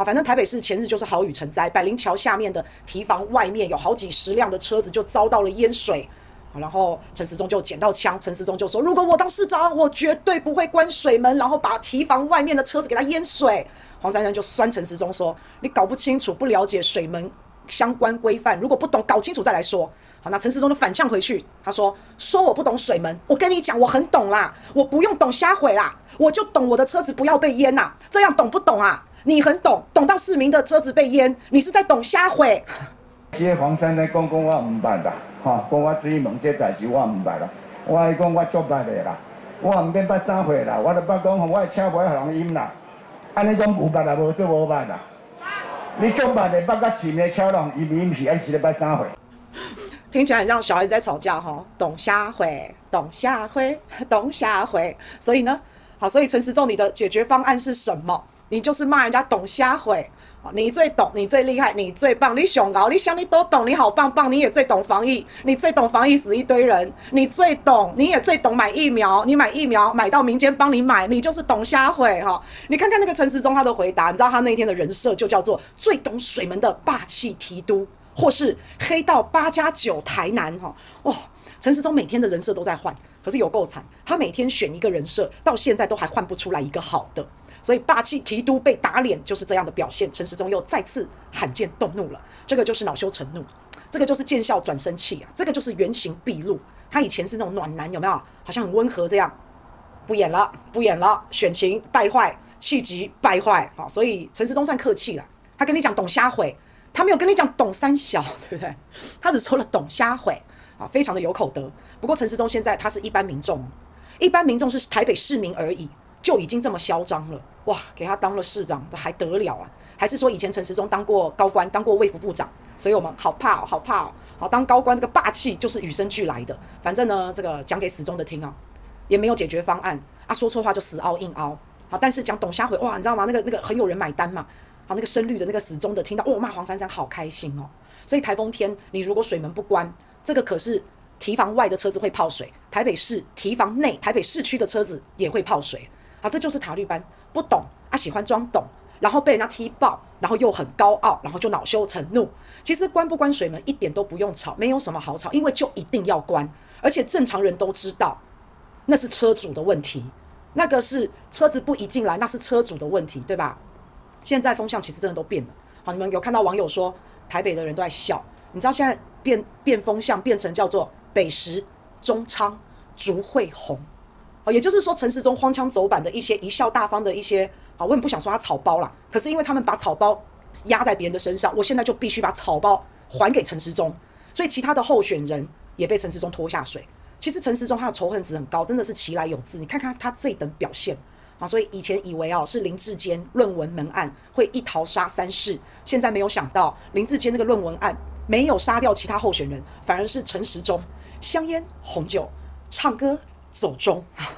好，反正台北市前日就是豪雨成灾，百灵桥下面的堤防外面有好几十辆的车子就遭到了淹水。好，然后陈时中就捡到枪，陈时中就说：“如果我当市长，我绝对不会关水门，然后把堤防外面的车子给他淹水。”黄珊珊就酸陈时中说：“你搞不清楚，不了解水门相关规范，如果不懂，搞清楚再来说。”好，那陈时中就反呛回去，他说：“说我不懂水门，我跟你讲，我很懂啦，我不用懂瞎毁啦，我就懂我的车子不要被淹呐，这样懂不懂啊？你很懂，懂到市民的车子被淹，你是在懂瞎毁。”这黄珊珊讲讲我唔捌啦，哈，讲我追问这代志我唔捌啦，我爱讲我足捌的啦，我唔免捌三回啦，我就捌讲我的车不要人淹啦，安尼讲有捌啦，无说无捌啦，你足捌的捌到前面车浪淹淹去，还是咧捌三回？听起来很像小孩子在吵架哈，懂瞎毁，懂瞎毁，懂瞎毁。所以呢，好，所以陈时中你的解决方案是什么？你就是骂人家懂瞎毁，你最懂，你最厉害，你最棒，你熊高，你想你都懂，你好棒棒，你也最懂防疫，你最懂防疫死一堆人，你最懂，你也最懂买疫苗，你买疫苗买到民间帮你买，你就是懂瞎毁哈。你看看那个陈时中他的回答，你知道他那天的人设就叫做最懂水门的霸气提督。或是黑道八加九台南哈哇，陈时中每天的人设都在换，可是有够惨，他每天选一个人设，到现在都还换不出来一个好的，所以霸气提督被打脸就是这样的表现。陈时中又再次罕见动怒了，这个就是恼羞成怒，这个就是见笑转生气啊，这个就是原形毕露。他以前是那种暖男，有没有？好像很温和这样，不演了，不演了，选情败坏，气急败坏啊，所以陈时中算客气了，他跟你讲懂瞎毁。他没有跟你讲懂三小，对不对？他只说了懂瞎毁啊，非常的有口德。不过陈时中现在他是一般民众，一般民众是台北市民而已，就已经这么嚣张了哇！给他当了市长，这还得了啊？还是说以前陈时中当过高官，当过卫福部长，所以我们好怕哦，好怕哦！好，当高官这个霸气就是与生俱来的。反正呢，这个讲给死忠的听啊，也没有解决方案啊，说错话就死凹硬凹。好，但是讲懂瞎回哇，你知道吗？那个那个很有人买单嘛。好，那个深绿的那个死忠的听到哦，骂黄珊珊好开心哦。所以台风天，你如果水门不关，这个可是提防外的车子会泡水，台北市提防内台北市区的车子也会泡水。啊，这就是塔绿班不懂啊，喜欢装懂，然后被人家踢爆，然后又很高傲，然后就恼羞成怒。其实关不关水门一点都不用吵，没有什么好吵，因为就一定要关，而且正常人都知道那是车主的问题，那个是车子不宜进来，那是车主的问题，对吧？现在风向其实真的都变了，好，你们有看到网友说台北的人都在笑，你知道现在变变风向变成叫做北时中昌竹会红，也就是说陈时中荒腔走板的一些贻笑大方的一些，啊，我也不想说他草包啦，可是因为他们把草包压在别人的身上，我现在就必须把草包还给陈时中，所以其他的候选人也被陈时中拖下水。其实陈时中他的仇恨值很高，真的是其来有自，你看看他这等表现。啊，所以以前以为啊是林志坚论文门案会一淘杀三世，现在没有想到林志坚那个论文案没有杀掉其他候选人，反而是陈时中香烟红酒唱歌走钟。